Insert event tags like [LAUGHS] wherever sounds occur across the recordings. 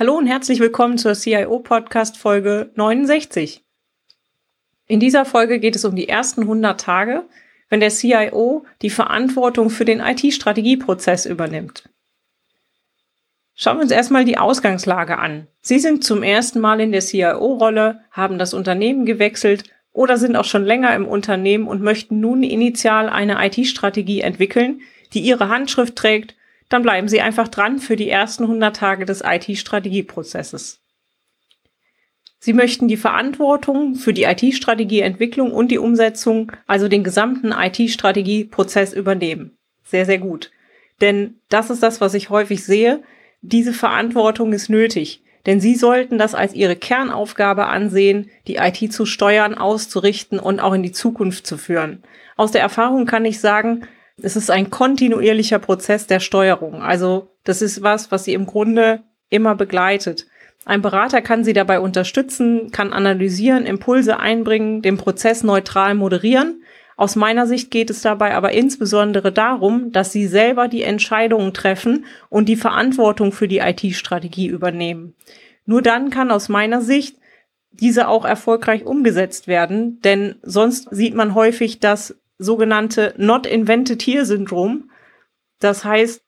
Hallo und herzlich willkommen zur CIO Podcast Folge 69. In dieser Folge geht es um die ersten 100 Tage, wenn der CIO die Verantwortung für den IT-Strategieprozess übernimmt. Schauen wir uns erstmal die Ausgangslage an. Sie sind zum ersten Mal in der CIO-Rolle, haben das Unternehmen gewechselt oder sind auch schon länger im Unternehmen und möchten nun initial eine IT-Strategie entwickeln, die ihre Handschrift trägt dann bleiben Sie einfach dran für die ersten 100 Tage des IT-Strategieprozesses. Sie möchten die Verantwortung für die IT-Strategieentwicklung und die Umsetzung, also den gesamten IT-Strategieprozess übernehmen. Sehr, sehr gut. Denn das ist das, was ich häufig sehe. Diese Verantwortung ist nötig. Denn Sie sollten das als Ihre Kernaufgabe ansehen, die IT zu steuern, auszurichten und auch in die Zukunft zu führen. Aus der Erfahrung kann ich sagen, es ist ein kontinuierlicher Prozess der Steuerung. Also das ist was, was sie im Grunde immer begleitet. Ein Berater kann sie dabei unterstützen, kann analysieren, Impulse einbringen, den Prozess neutral moderieren. Aus meiner Sicht geht es dabei aber insbesondere darum, dass sie selber die Entscheidungen treffen und die Verantwortung für die IT-Strategie übernehmen. Nur dann kann aus meiner Sicht diese auch erfolgreich umgesetzt werden, denn sonst sieht man häufig, dass sogenannte Not Invented Here Syndrom. Das heißt,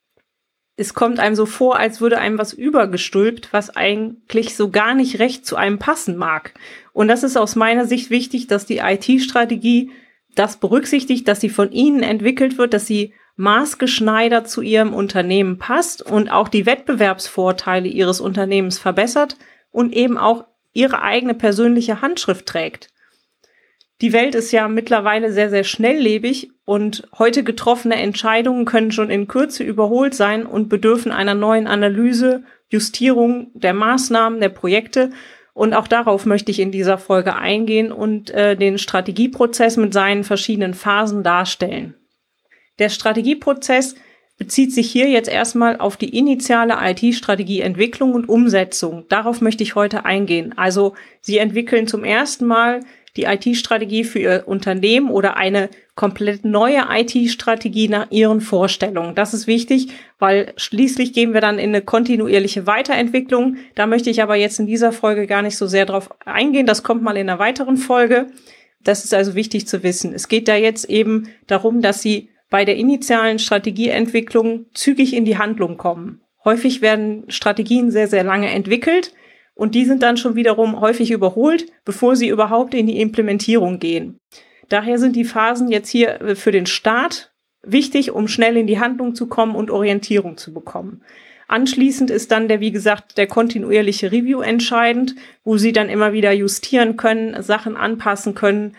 es kommt einem so vor, als würde einem was übergestülpt, was eigentlich so gar nicht recht zu einem passen mag. Und das ist aus meiner Sicht wichtig, dass die IT-Strategie das berücksichtigt, dass sie von Ihnen entwickelt wird, dass sie maßgeschneidert zu Ihrem Unternehmen passt und auch die Wettbewerbsvorteile Ihres Unternehmens verbessert und eben auch Ihre eigene persönliche Handschrift trägt. Die Welt ist ja mittlerweile sehr, sehr schnelllebig und heute getroffene Entscheidungen können schon in Kürze überholt sein und bedürfen einer neuen Analyse, Justierung der Maßnahmen, der Projekte. Und auch darauf möchte ich in dieser Folge eingehen und äh, den Strategieprozess mit seinen verschiedenen Phasen darstellen. Der Strategieprozess bezieht sich hier jetzt erstmal auf die initiale IT-Strategieentwicklung und Umsetzung. Darauf möchte ich heute eingehen. Also Sie entwickeln zum ersten Mal die IT-Strategie für Ihr Unternehmen oder eine komplett neue IT-Strategie nach Ihren Vorstellungen. Das ist wichtig, weil schließlich gehen wir dann in eine kontinuierliche Weiterentwicklung. Da möchte ich aber jetzt in dieser Folge gar nicht so sehr drauf eingehen. Das kommt mal in einer weiteren Folge. Das ist also wichtig zu wissen. Es geht da jetzt eben darum, dass Sie bei der initialen Strategieentwicklung zügig in die Handlung kommen. Häufig werden Strategien sehr, sehr lange entwickelt und die sind dann schon wiederum häufig überholt, bevor sie überhaupt in die Implementierung gehen. Daher sind die Phasen jetzt hier äh, für den Start wichtig, um schnell in die Handlung zu kommen und Orientierung zu bekommen. Anschließend ist dann der, wie gesagt, der kontinuierliche Review entscheidend, wo Sie dann immer wieder justieren können, Sachen anpassen können.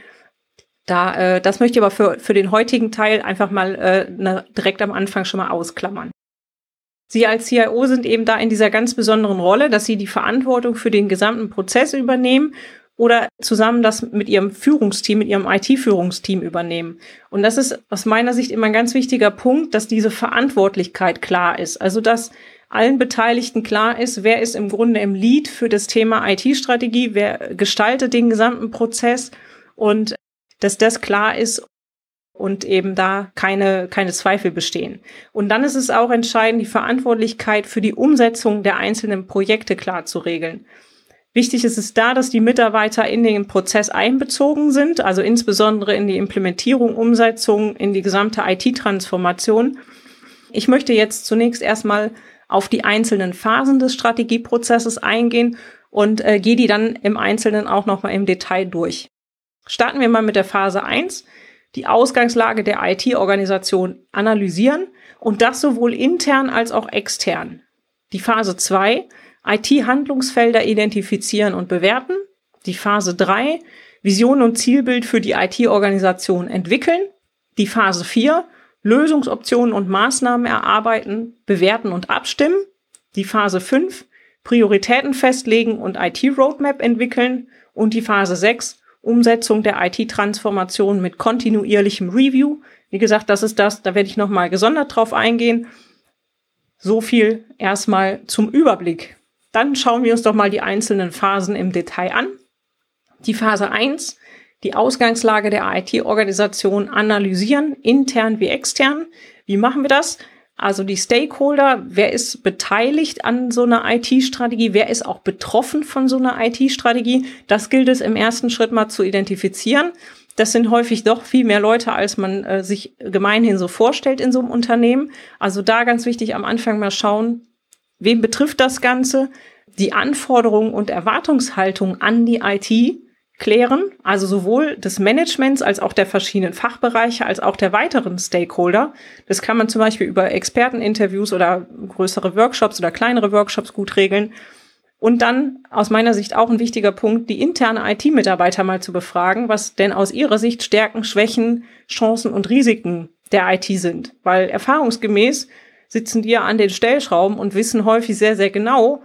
Da, äh, das möchte ich aber für, für den heutigen Teil einfach mal äh, na, direkt am Anfang schon mal ausklammern. Sie als CIO sind eben da in dieser ganz besonderen Rolle, dass Sie die Verantwortung für den gesamten Prozess übernehmen oder zusammen das mit Ihrem Führungsteam, mit Ihrem IT-Führungsteam übernehmen. Und das ist aus meiner Sicht immer ein ganz wichtiger Punkt, dass diese Verantwortlichkeit klar ist. Also, dass allen Beteiligten klar ist, wer ist im Grunde im Lead für das Thema IT-Strategie, wer gestaltet den gesamten Prozess und dass das klar ist und eben da keine, keine Zweifel bestehen. Und dann ist es auch entscheidend, die Verantwortlichkeit für die Umsetzung der einzelnen Projekte klar zu regeln. Wichtig ist es da, dass die Mitarbeiter in den Prozess einbezogen sind, also insbesondere in die Implementierung, Umsetzung, in die gesamte IT-Transformation. Ich möchte jetzt zunächst erstmal auf die einzelnen Phasen des Strategieprozesses eingehen und äh, gehe die dann im Einzelnen auch nochmal im Detail durch. Starten wir mal mit der Phase 1 die Ausgangslage der IT-Organisation analysieren und das sowohl intern als auch extern. Die Phase 2, IT-Handlungsfelder identifizieren und bewerten. Die Phase 3, Vision und Zielbild für die IT-Organisation entwickeln. Die Phase 4, Lösungsoptionen und Maßnahmen erarbeiten, bewerten und abstimmen. Die Phase 5, Prioritäten festlegen und IT-Roadmap entwickeln. Und die Phase 6, Umsetzung der IT-Transformation mit kontinuierlichem Review. Wie gesagt, das ist das, da werde ich nochmal gesondert drauf eingehen. So viel erstmal zum Überblick. Dann schauen wir uns doch mal die einzelnen Phasen im Detail an. Die Phase 1, die Ausgangslage der IT-Organisation analysieren, intern wie extern. Wie machen wir das? Also die Stakeholder, wer ist beteiligt an so einer IT-Strategie, wer ist auch betroffen von so einer IT-Strategie, das gilt es im ersten Schritt mal zu identifizieren. Das sind häufig doch viel mehr Leute, als man äh, sich gemeinhin so vorstellt in so einem Unternehmen. Also da ganz wichtig am Anfang mal schauen, wen betrifft das Ganze, die Anforderungen und Erwartungshaltung an die IT klären, also sowohl des Managements als auch der verschiedenen Fachbereiche als auch der weiteren Stakeholder. Das kann man zum Beispiel über Experteninterviews oder größere Workshops oder kleinere Workshops gut regeln. Und dann aus meiner Sicht auch ein wichtiger Punkt, die interne IT-Mitarbeiter mal zu befragen, was denn aus ihrer Sicht Stärken, Schwächen, Chancen und Risiken der IT sind. Weil erfahrungsgemäß sitzen die ja an den Stellschrauben und wissen häufig sehr, sehr genau,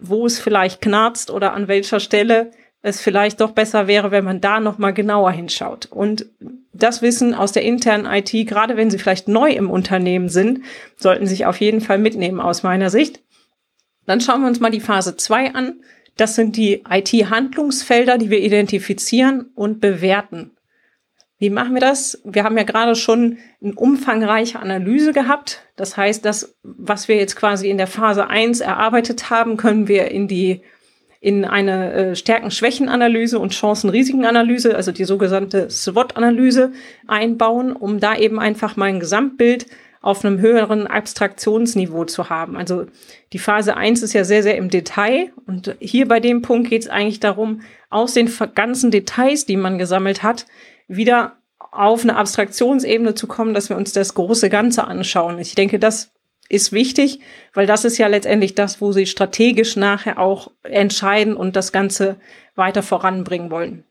wo es vielleicht knarzt oder an welcher Stelle es vielleicht doch besser wäre, wenn man da noch mal genauer hinschaut. Und das Wissen aus der internen IT, gerade wenn Sie vielleicht neu im Unternehmen sind, sollten Sie sich auf jeden Fall mitnehmen aus meiner Sicht. Dann schauen wir uns mal die Phase 2 an. Das sind die IT-Handlungsfelder, die wir identifizieren und bewerten. Wie machen wir das? Wir haben ja gerade schon eine umfangreiche Analyse gehabt. Das heißt, das, was wir jetzt quasi in der Phase 1 erarbeitet haben, können wir in die in eine äh, Stärken-Schwächen-Analyse und Chancen-Risiken-Analyse, also die sogenannte SWOT-Analyse einbauen, um da eben einfach mal ein Gesamtbild auf einem höheren Abstraktionsniveau zu haben. Also die Phase 1 ist ja sehr, sehr im Detail und hier bei dem Punkt geht es eigentlich darum, aus den ganzen Details, die man gesammelt hat, wieder auf eine Abstraktionsebene zu kommen, dass wir uns das große Ganze anschauen. Ich denke, das ist wichtig, weil das ist ja letztendlich das, wo sie strategisch nachher auch entscheiden und das Ganze weiter voranbringen wollen.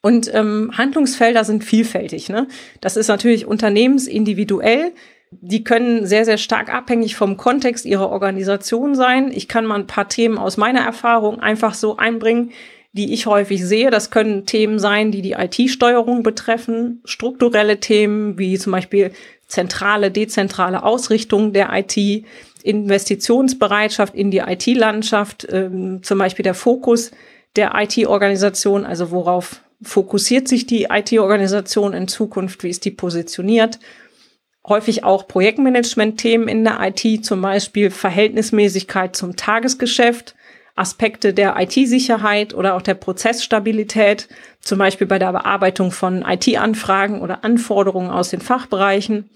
Und ähm, Handlungsfelder sind vielfältig. Ne? Das ist natürlich unternehmensindividuell. Die können sehr, sehr stark abhängig vom Kontext ihrer Organisation sein. Ich kann mal ein paar Themen aus meiner Erfahrung einfach so einbringen, die ich häufig sehe. Das können Themen sein, die die IT-Steuerung betreffen, strukturelle Themen wie zum Beispiel zentrale, dezentrale Ausrichtung der IT, Investitionsbereitschaft in die IT-Landschaft, ähm, zum Beispiel der Fokus der IT-Organisation, also worauf fokussiert sich die IT-Organisation in Zukunft, wie ist die positioniert. Häufig auch Projektmanagement-Themen in der IT, zum Beispiel Verhältnismäßigkeit zum Tagesgeschäft, Aspekte der IT-Sicherheit oder auch der Prozessstabilität, zum Beispiel bei der Bearbeitung von IT-Anfragen oder Anforderungen aus den Fachbereichen.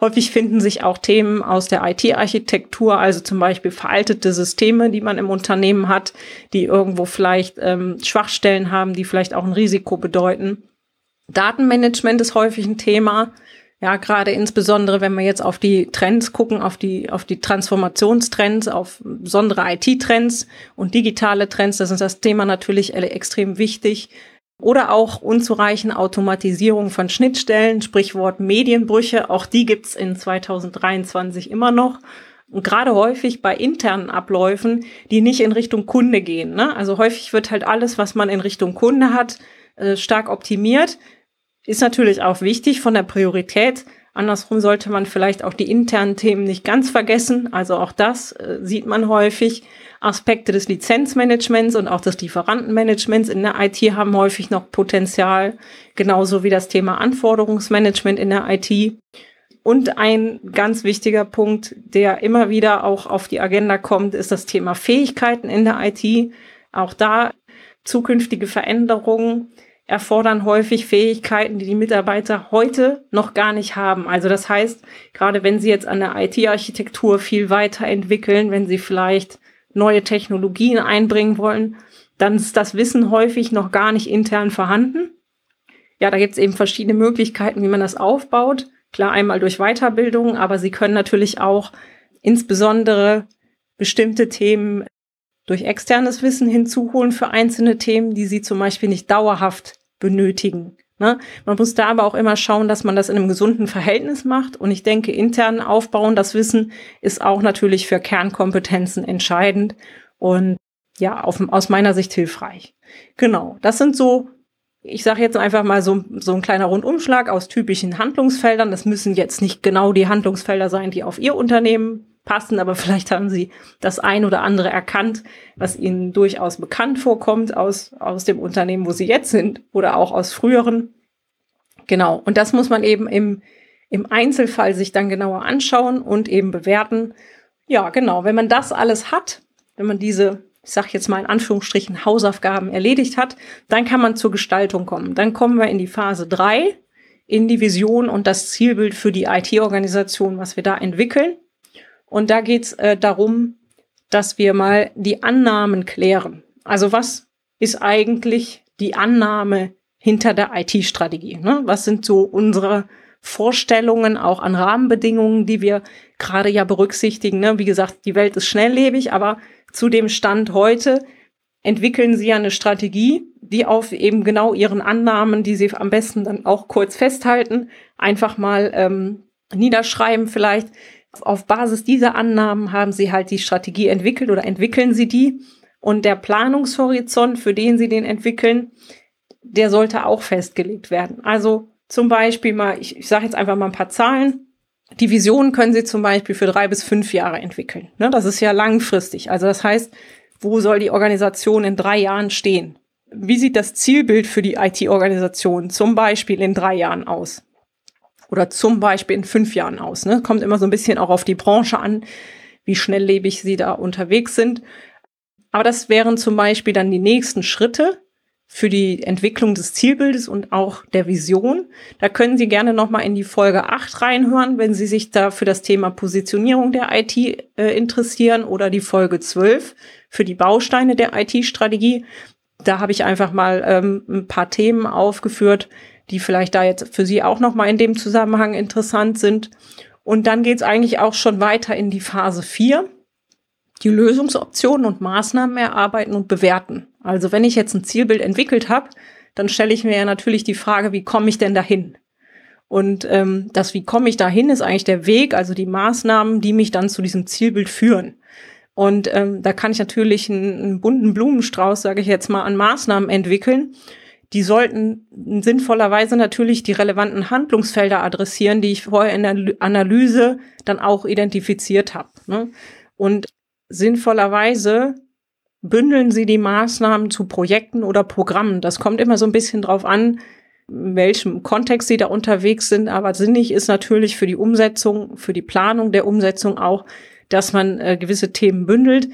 Häufig finden sich auch Themen aus der IT-Architektur, also zum Beispiel veraltete Systeme, die man im Unternehmen hat, die irgendwo vielleicht ähm, Schwachstellen haben, die vielleicht auch ein Risiko bedeuten. Datenmanagement ist häufig ein Thema. Ja, gerade insbesondere, wenn wir jetzt auf die Trends gucken, auf die, auf die Transformationstrends, auf besondere IT-Trends und digitale Trends, das ist das Thema natürlich extrem wichtig. Oder auch unzureichende Automatisierung von Schnittstellen, Sprichwort Medienbrüche, auch die gibt's in 2023 immer noch. Und gerade häufig bei internen Abläufen, die nicht in Richtung Kunde gehen. Ne? Also häufig wird halt alles, was man in Richtung Kunde hat, äh, stark optimiert. Ist natürlich auch wichtig von der Priorität. Andersrum sollte man vielleicht auch die internen Themen nicht ganz vergessen. Also auch das äh, sieht man häufig. Aspekte des Lizenzmanagements und auch des Lieferantenmanagements in der IT haben häufig noch Potenzial, genauso wie das Thema Anforderungsmanagement in der IT. Und ein ganz wichtiger Punkt, der immer wieder auch auf die Agenda kommt, ist das Thema Fähigkeiten in der IT. Auch da zukünftige Veränderungen erfordern häufig Fähigkeiten, die die Mitarbeiter heute noch gar nicht haben. Also das heißt, gerade wenn sie jetzt an der IT-Architektur viel weiterentwickeln, wenn sie vielleicht neue Technologien einbringen wollen, dann ist das Wissen häufig noch gar nicht intern vorhanden. Ja, da gibt es eben verschiedene Möglichkeiten, wie man das aufbaut. Klar, einmal durch Weiterbildung, aber sie können natürlich auch insbesondere bestimmte Themen durch externes Wissen hinzuholen für einzelne Themen, die sie zum Beispiel nicht dauerhaft benötigen. Ne? Man muss da aber auch immer schauen, dass man das in einem gesunden Verhältnis macht. Und ich denke, intern aufbauen, das Wissen ist auch natürlich für Kernkompetenzen entscheidend und ja, auf, aus meiner Sicht hilfreich. Genau, das sind so, ich sage jetzt einfach mal so, so ein kleiner Rundumschlag aus typischen Handlungsfeldern. Das müssen jetzt nicht genau die Handlungsfelder sein, die auf Ihr Unternehmen passen, aber vielleicht haben Sie das ein oder andere erkannt, was Ihnen durchaus bekannt vorkommt aus, aus dem Unternehmen, wo Sie jetzt sind oder auch aus früheren. Genau. Und das muss man eben im, im Einzelfall sich dann genauer anschauen und eben bewerten. Ja, genau. Wenn man das alles hat, wenn man diese, ich sag jetzt mal in Anführungsstrichen, Hausaufgaben erledigt hat, dann kann man zur Gestaltung kommen. Dann kommen wir in die Phase drei in die Vision und das Zielbild für die IT-Organisation, was wir da entwickeln. Und da geht's äh, darum, dass wir mal die Annahmen klären. Also was ist eigentlich die Annahme hinter der IT-Strategie? Ne? Was sind so unsere Vorstellungen auch an Rahmenbedingungen, die wir gerade ja berücksichtigen? Ne? Wie gesagt, die Welt ist schnelllebig, aber zu dem Stand heute entwickeln sie ja eine Strategie, die auf eben genau ihren Annahmen, die sie am besten dann auch kurz festhalten, einfach mal ähm, niederschreiben vielleicht, auf Basis dieser Annahmen haben sie halt die Strategie entwickelt oder entwickeln sie die. Und der Planungshorizont, für den sie den entwickeln, der sollte auch festgelegt werden. Also zum Beispiel mal, ich, ich sage jetzt einfach mal ein paar Zahlen. Die Vision können Sie zum Beispiel für drei bis fünf Jahre entwickeln. Ne, das ist ja langfristig. Also das heißt, wo soll die Organisation in drei Jahren stehen? Wie sieht das Zielbild für die IT-Organisation zum Beispiel in drei Jahren aus? Oder zum Beispiel in fünf Jahren aus. Ne? Kommt immer so ein bisschen auch auf die Branche an, wie schnelllebig sie da unterwegs sind. Aber das wären zum Beispiel dann die nächsten Schritte für die Entwicklung des Zielbildes und auch der Vision. Da können Sie gerne nochmal in die Folge 8 reinhören, wenn Sie sich da für das Thema Positionierung der IT äh, interessieren oder die Folge 12 für die Bausteine der IT-Strategie. Da habe ich einfach mal ähm, ein paar Themen aufgeführt, die vielleicht da jetzt für Sie auch nochmal in dem Zusammenhang interessant sind. Und dann geht es eigentlich auch schon weiter in die Phase 4, die Lösungsoptionen und Maßnahmen erarbeiten und bewerten. Also wenn ich jetzt ein Zielbild entwickelt habe, dann stelle ich mir ja natürlich die Frage, wie komme ich denn dahin? Und ähm, das, wie komme ich dahin, ist eigentlich der Weg, also die Maßnahmen, die mich dann zu diesem Zielbild führen. Und ähm, da kann ich natürlich einen, einen bunten Blumenstrauß, sage ich jetzt mal, an Maßnahmen entwickeln die sollten sinnvollerweise natürlich die relevanten Handlungsfelder adressieren, die ich vorher in der Analyse dann auch identifiziert habe. Ne? Und sinnvollerweise bündeln sie die Maßnahmen zu Projekten oder Programmen. Das kommt immer so ein bisschen drauf an, in welchem Kontext sie da unterwegs sind. Aber sinnig ist natürlich für die Umsetzung, für die Planung der Umsetzung auch, dass man äh, gewisse Themen bündelt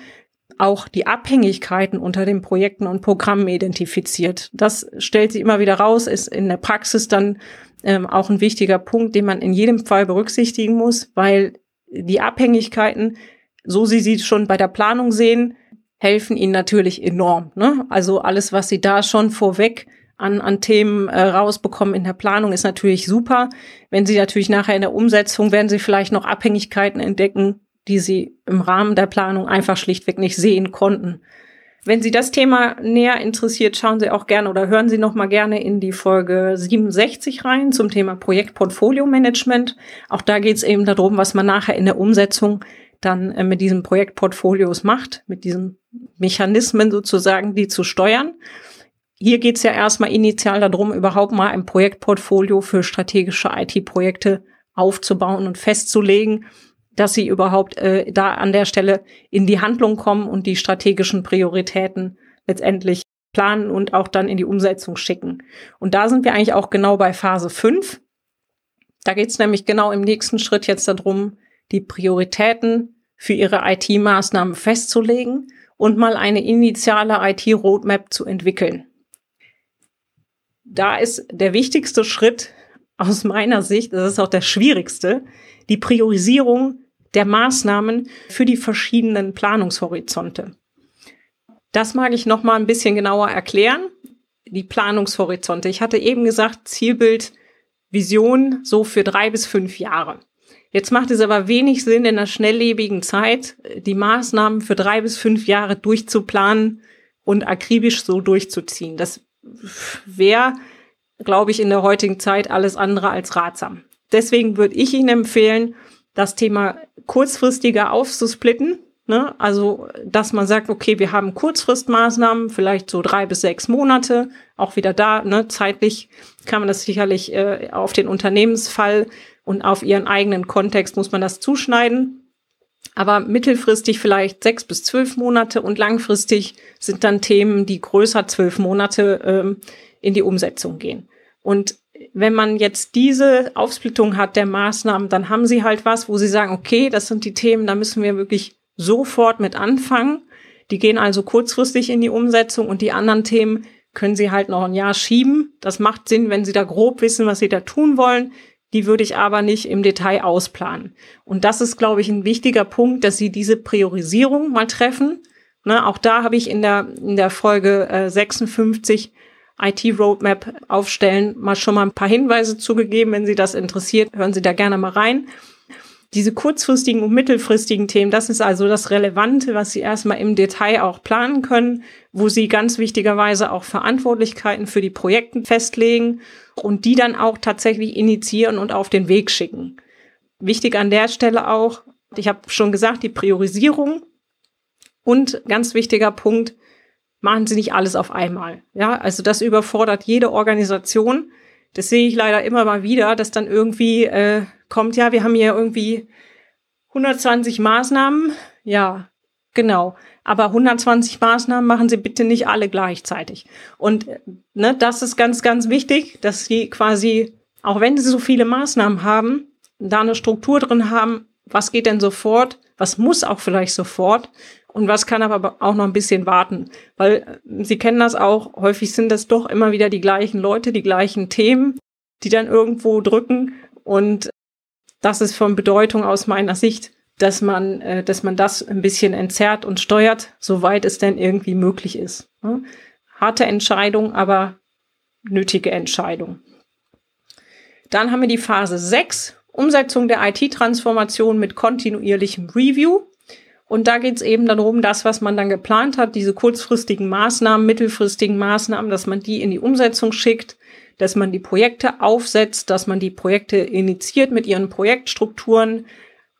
auch die Abhängigkeiten unter den Projekten und Programmen identifiziert. Das stellt sich immer wieder raus, ist in der Praxis dann ähm, auch ein wichtiger Punkt, den man in jedem Fall berücksichtigen muss, weil die Abhängigkeiten, so Sie sie schon bei der Planung sehen, helfen Ihnen natürlich enorm. Ne? Also alles, was Sie da schon vorweg an, an Themen äh, rausbekommen in der Planung, ist natürlich super. Wenn Sie natürlich nachher in der Umsetzung werden Sie vielleicht noch Abhängigkeiten entdecken, die sie im Rahmen der Planung einfach schlichtweg nicht sehen konnten. Wenn Sie das Thema näher interessiert, schauen Sie auch gerne oder hören Sie noch mal gerne in die Folge 67 rein zum Thema Projektportfolio Management. Auch da geht es eben darum, was man nachher in der Umsetzung dann äh, mit diesen Projektportfolios macht, mit diesen Mechanismen sozusagen, die zu steuern. Hier geht es ja erstmal initial darum, überhaupt mal ein Projektportfolio für strategische IT-Projekte aufzubauen und festzulegen dass sie überhaupt äh, da an der Stelle in die Handlung kommen und die strategischen Prioritäten letztendlich planen und auch dann in die Umsetzung schicken. Und da sind wir eigentlich auch genau bei Phase 5. Da geht es nämlich genau im nächsten Schritt jetzt darum, die Prioritäten für ihre IT-Maßnahmen festzulegen und mal eine initiale IT-Roadmap zu entwickeln. Da ist der wichtigste Schritt aus meiner Sicht, das ist auch der schwierigste, die Priorisierung der Maßnahmen für die verschiedenen Planungshorizonte. Das mag ich noch mal ein bisschen genauer erklären. Die Planungshorizonte. Ich hatte eben gesagt, Zielbild, Vision so für drei bis fünf Jahre. Jetzt macht es aber wenig Sinn, in einer schnelllebigen Zeit die Maßnahmen für drei bis fünf Jahre durchzuplanen und akribisch so durchzuziehen. Das wäre glaube ich, in der heutigen Zeit alles andere als ratsam. Deswegen würde ich Ihnen empfehlen, das Thema kurzfristiger aufzusplitten. Ne? Also, dass man sagt, okay, wir haben Kurzfristmaßnahmen, vielleicht so drei bis sechs Monate, auch wieder da, ne? zeitlich kann man das sicherlich äh, auf den Unternehmensfall und auf ihren eigenen Kontext muss man das zuschneiden. Aber mittelfristig vielleicht sechs bis zwölf Monate und langfristig sind dann Themen, die größer zwölf Monate ähm, in die Umsetzung gehen. Und wenn man jetzt diese Aufsplittung hat der Maßnahmen, dann haben sie halt was, wo sie sagen, okay, das sind die Themen, da müssen wir wirklich sofort mit anfangen. Die gehen also kurzfristig in die Umsetzung und die anderen Themen können sie halt noch ein Jahr schieben. Das macht Sinn, wenn sie da grob wissen, was sie da tun wollen. Die würde ich aber nicht im Detail ausplanen. Und das ist, glaube ich, ein wichtiger Punkt, dass Sie diese Priorisierung mal treffen. Ne, auch da habe ich in der, in der Folge äh, 56 IT-Roadmap aufstellen, mal schon mal ein paar Hinweise zugegeben. Wenn Sie das interessiert, hören Sie da gerne mal rein. Diese kurzfristigen und mittelfristigen Themen, das ist also das Relevante, was Sie erstmal im Detail auch planen können, wo Sie ganz wichtigerweise auch Verantwortlichkeiten für die Projekte festlegen und die dann auch tatsächlich initiieren und auf den Weg schicken. Wichtig an der Stelle auch, ich habe schon gesagt, die Priorisierung und ganz wichtiger Punkt, machen Sie nicht alles auf einmal. Ja, also das überfordert jede Organisation. Das sehe ich leider immer mal wieder, dass dann irgendwie äh, kommt, ja, wir haben hier irgendwie 120 Maßnahmen. Ja, genau. Aber 120 Maßnahmen machen Sie bitte nicht alle gleichzeitig. Und ne, das ist ganz, ganz wichtig, dass Sie quasi, auch wenn Sie so viele Maßnahmen haben, da eine Struktur drin haben, was geht denn sofort, was muss auch vielleicht sofort und was kann aber auch noch ein bisschen warten. Weil äh, Sie kennen das auch, häufig sind das doch immer wieder die gleichen Leute, die gleichen Themen, die dann irgendwo drücken. Und das ist von Bedeutung aus meiner Sicht, dass man, äh, dass man das ein bisschen entzerrt und steuert, soweit es denn irgendwie möglich ist. Ne? Harte Entscheidung, aber nötige Entscheidung. Dann haben wir die Phase 6, Umsetzung der IT-Transformation mit kontinuierlichem Review. Und da geht es eben darum, das, was man dann geplant hat, diese kurzfristigen Maßnahmen, mittelfristigen Maßnahmen, dass man die in die Umsetzung schickt, dass man die Projekte aufsetzt, dass man die Projekte initiiert mit ihren Projektstrukturen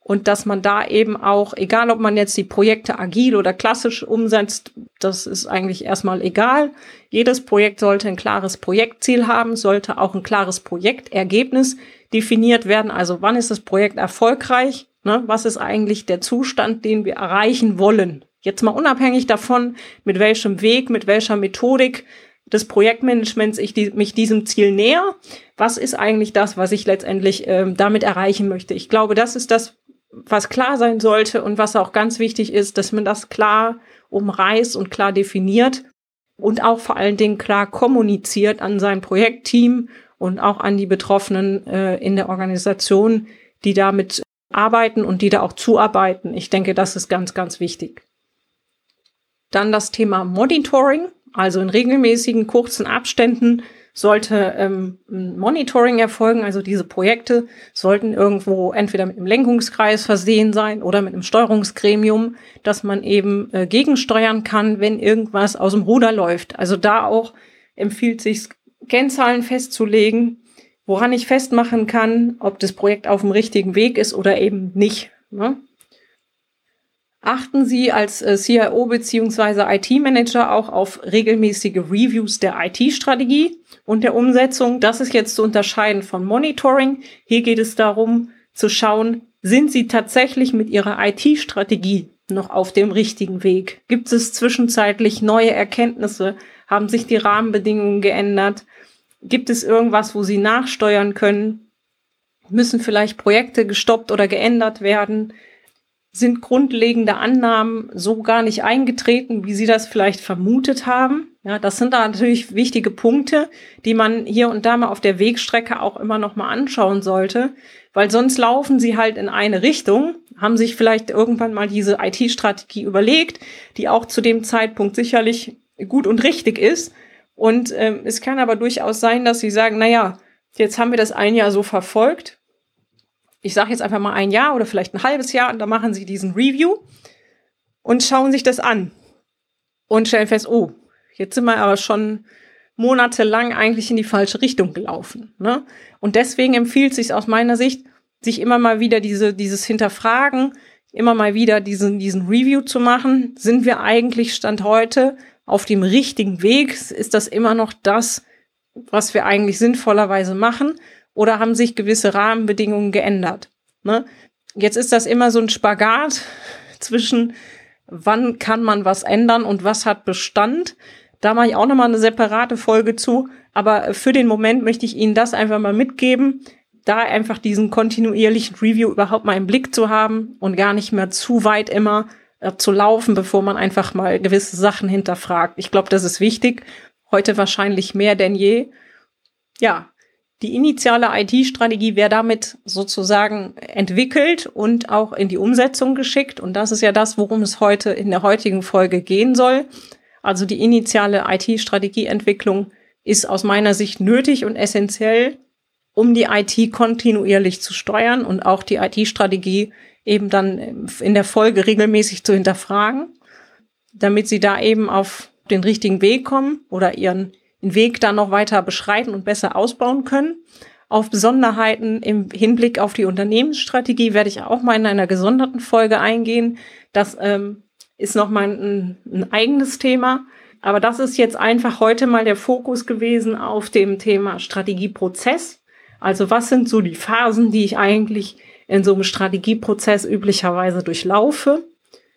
und dass man da eben auch, egal ob man jetzt die Projekte agil oder klassisch umsetzt, das ist eigentlich erstmal egal. Jedes Projekt sollte ein klares Projektziel haben, sollte auch ein klares Projektergebnis definiert werden. Also wann ist das Projekt erfolgreich? Ne? Was ist eigentlich der Zustand, den wir erreichen wollen? Jetzt mal unabhängig davon, mit welchem Weg, mit welcher Methodik des Projektmanagements ich die, mich diesem Ziel näher. Was ist eigentlich das, was ich letztendlich ähm, damit erreichen möchte? Ich glaube, das ist das, was klar sein sollte und was auch ganz wichtig ist, dass man das klar umreißt und klar definiert und auch vor allen Dingen klar kommuniziert an sein Projektteam und auch an die Betroffenen äh, in der Organisation, die damit arbeiten und die da auch zuarbeiten. Ich denke, das ist ganz, ganz wichtig. Dann das Thema Monitoring, also in regelmäßigen kurzen Abständen sollte ähm, ein Monitoring erfolgen. Also diese Projekte sollten irgendwo entweder mit einem Lenkungskreis versehen sein oder mit einem Steuerungsgremium, dass man eben äh, gegensteuern kann, wenn irgendwas aus dem Ruder läuft. Also da auch empfiehlt sich Kennzahlen festzulegen, woran ich festmachen kann, ob das Projekt auf dem richtigen Weg ist oder eben nicht. Ne? Achten Sie als äh, CIO bzw. IT-Manager auch auf regelmäßige Reviews der IT-Strategie und der Umsetzung. Das ist jetzt zu unterscheiden von Monitoring. Hier geht es darum zu schauen, sind Sie tatsächlich mit Ihrer IT-Strategie noch auf dem richtigen Weg? Gibt es zwischenzeitlich neue Erkenntnisse? Haben sich die Rahmenbedingungen geändert? Gibt es irgendwas, wo Sie nachsteuern können? Müssen vielleicht Projekte gestoppt oder geändert werden? Sind grundlegende Annahmen so gar nicht eingetreten, wie Sie das vielleicht vermutet haben? Ja, das sind da natürlich wichtige Punkte, die man hier und da mal auf der Wegstrecke auch immer noch mal anschauen sollte, weil sonst laufen Sie halt in eine Richtung, haben sich vielleicht irgendwann mal diese IT-Strategie überlegt, die auch zu dem Zeitpunkt sicherlich gut und richtig ist, und ähm, es kann aber durchaus sein, dass sie sagen, na ja, jetzt haben wir das ein Jahr so verfolgt. Ich sage jetzt einfach mal ein Jahr oder vielleicht ein halbes Jahr und da machen sie diesen Review und schauen sich das an und stellen fest, oh, jetzt sind wir aber schon monatelang eigentlich in die falsche Richtung gelaufen. Ne? Und deswegen empfiehlt sich aus meiner Sicht, sich immer mal wieder diese, dieses Hinterfragen, immer mal wieder diesen, diesen Review zu machen. Sind wir eigentlich Stand heute auf dem richtigen Weg? Ist das immer noch das, was wir eigentlich sinnvollerweise machen? Oder haben sich gewisse Rahmenbedingungen geändert? Ne? Jetzt ist das immer so ein Spagat [LAUGHS] zwischen, wann kann man was ändern und was hat Bestand. Da mache ich auch nochmal eine separate Folge zu. Aber für den Moment möchte ich Ihnen das einfach mal mitgeben, da einfach diesen kontinuierlichen Review überhaupt mal im Blick zu haben und gar nicht mehr zu weit immer äh, zu laufen, bevor man einfach mal gewisse Sachen hinterfragt. Ich glaube, das ist wichtig. Heute wahrscheinlich mehr denn je. Ja, die initiale IT-Strategie wäre damit sozusagen entwickelt und auch in die Umsetzung geschickt. Und das ist ja das, worum es heute in der heutigen Folge gehen soll. Also die initiale IT-Strategieentwicklung ist aus meiner Sicht nötig und essentiell, um die IT kontinuierlich zu steuern und auch die IT-Strategie eben dann in der Folge regelmäßig zu hinterfragen, damit sie da eben auf den richtigen Weg kommen oder ihren Weg dann noch weiter beschreiten und besser ausbauen können. Auf Besonderheiten im Hinblick auf die Unternehmensstrategie werde ich auch mal in einer gesonderten Folge eingehen. Das ähm, ist nochmal ein, ein eigenes Thema. Aber das ist jetzt einfach heute mal der Fokus gewesen auf dem Thema Strategieprozess. Also was sind so die Phasen, die ich eigentlich in so einem Strategieprozess üblicherweise durchlaufe?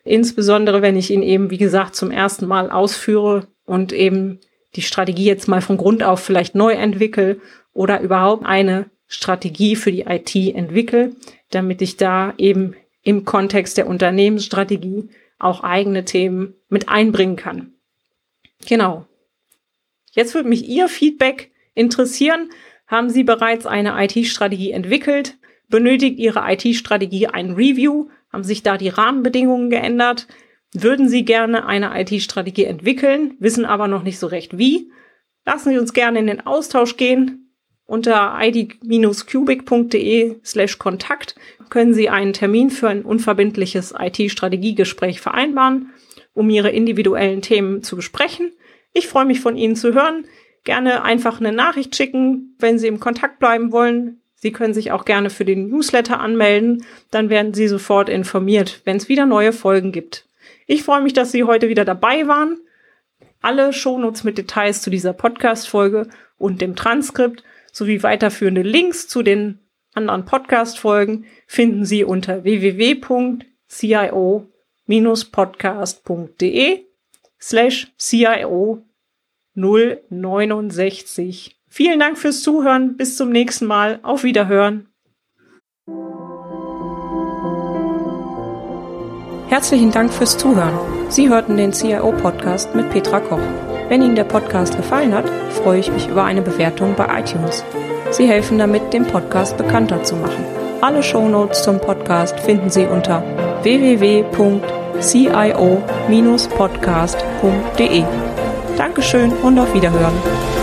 Insbesondere wenn ich ihn eben, wie gesagt, zum ersten Mal ausführe und eben die Strategie jetzt mal von Grund auf vielleicht neu entwickle oder überhaupt eine Strategie für die IT entwickle, damit ich da eben im Kontext der Unternehmensstrategie auch eigene Themen mit einbringen kann. Genau. Jetzt würde mich Ihr Feedback interessieren. Haben Sie bereits eine IT-Strategie entwickelt? Benötigt Ihre IT-Strategie ein Review? Haben sich da die Rahmenbedingungen geändert? Würden Sie gerne eine IT-Strategie entwickeln, wissen aber noch nicht so recht wie? Lassen Sie uns gerne in den Austausch gehen. Unter id-cubic.de slash Kontakt können Sie einen Termin für ein unverbindliches IT-Strategiegespräch vereinbaren um ihre individuellen Themen zu besprechen. Ich freue mich von Ihnen zu hören. Gerne einfach eine Nachricht schicken, wenn Sie im Kontakt bleiben wollen. Sie können sich auch gerne für den Newsletter anmelden. Dann werden Sie sofort informiert, wenn es wieder neue Folgen gibt. Ich freue mich, dass Sie heute wieder dabei waren. Alle Shownotes mit Details zu dieser Podcast-Folge und dem Transkript sowie weiterführende Links zu den anderen Podcast-Folgen finden Sie unter www.cio podcast.de slash CIO 069. Vielen Dank fürs Zuhören. Bis zum nächsten Mal. Auf Wiederhören. Herzlichen Dank fürs Zuhören. Sie hörten den CIO-Podcast mit Petra Koch. Wenn Ihnen der Podcast gefallen hat, freue ich mich über eine Bewertung bei iTunes. Sie helfen damit, den Podcast bekannter zu machen. Alle Shownotes zum Podcast finden Sie unter www.cio-podcast.de. Dankeschön und auf Wiederhören.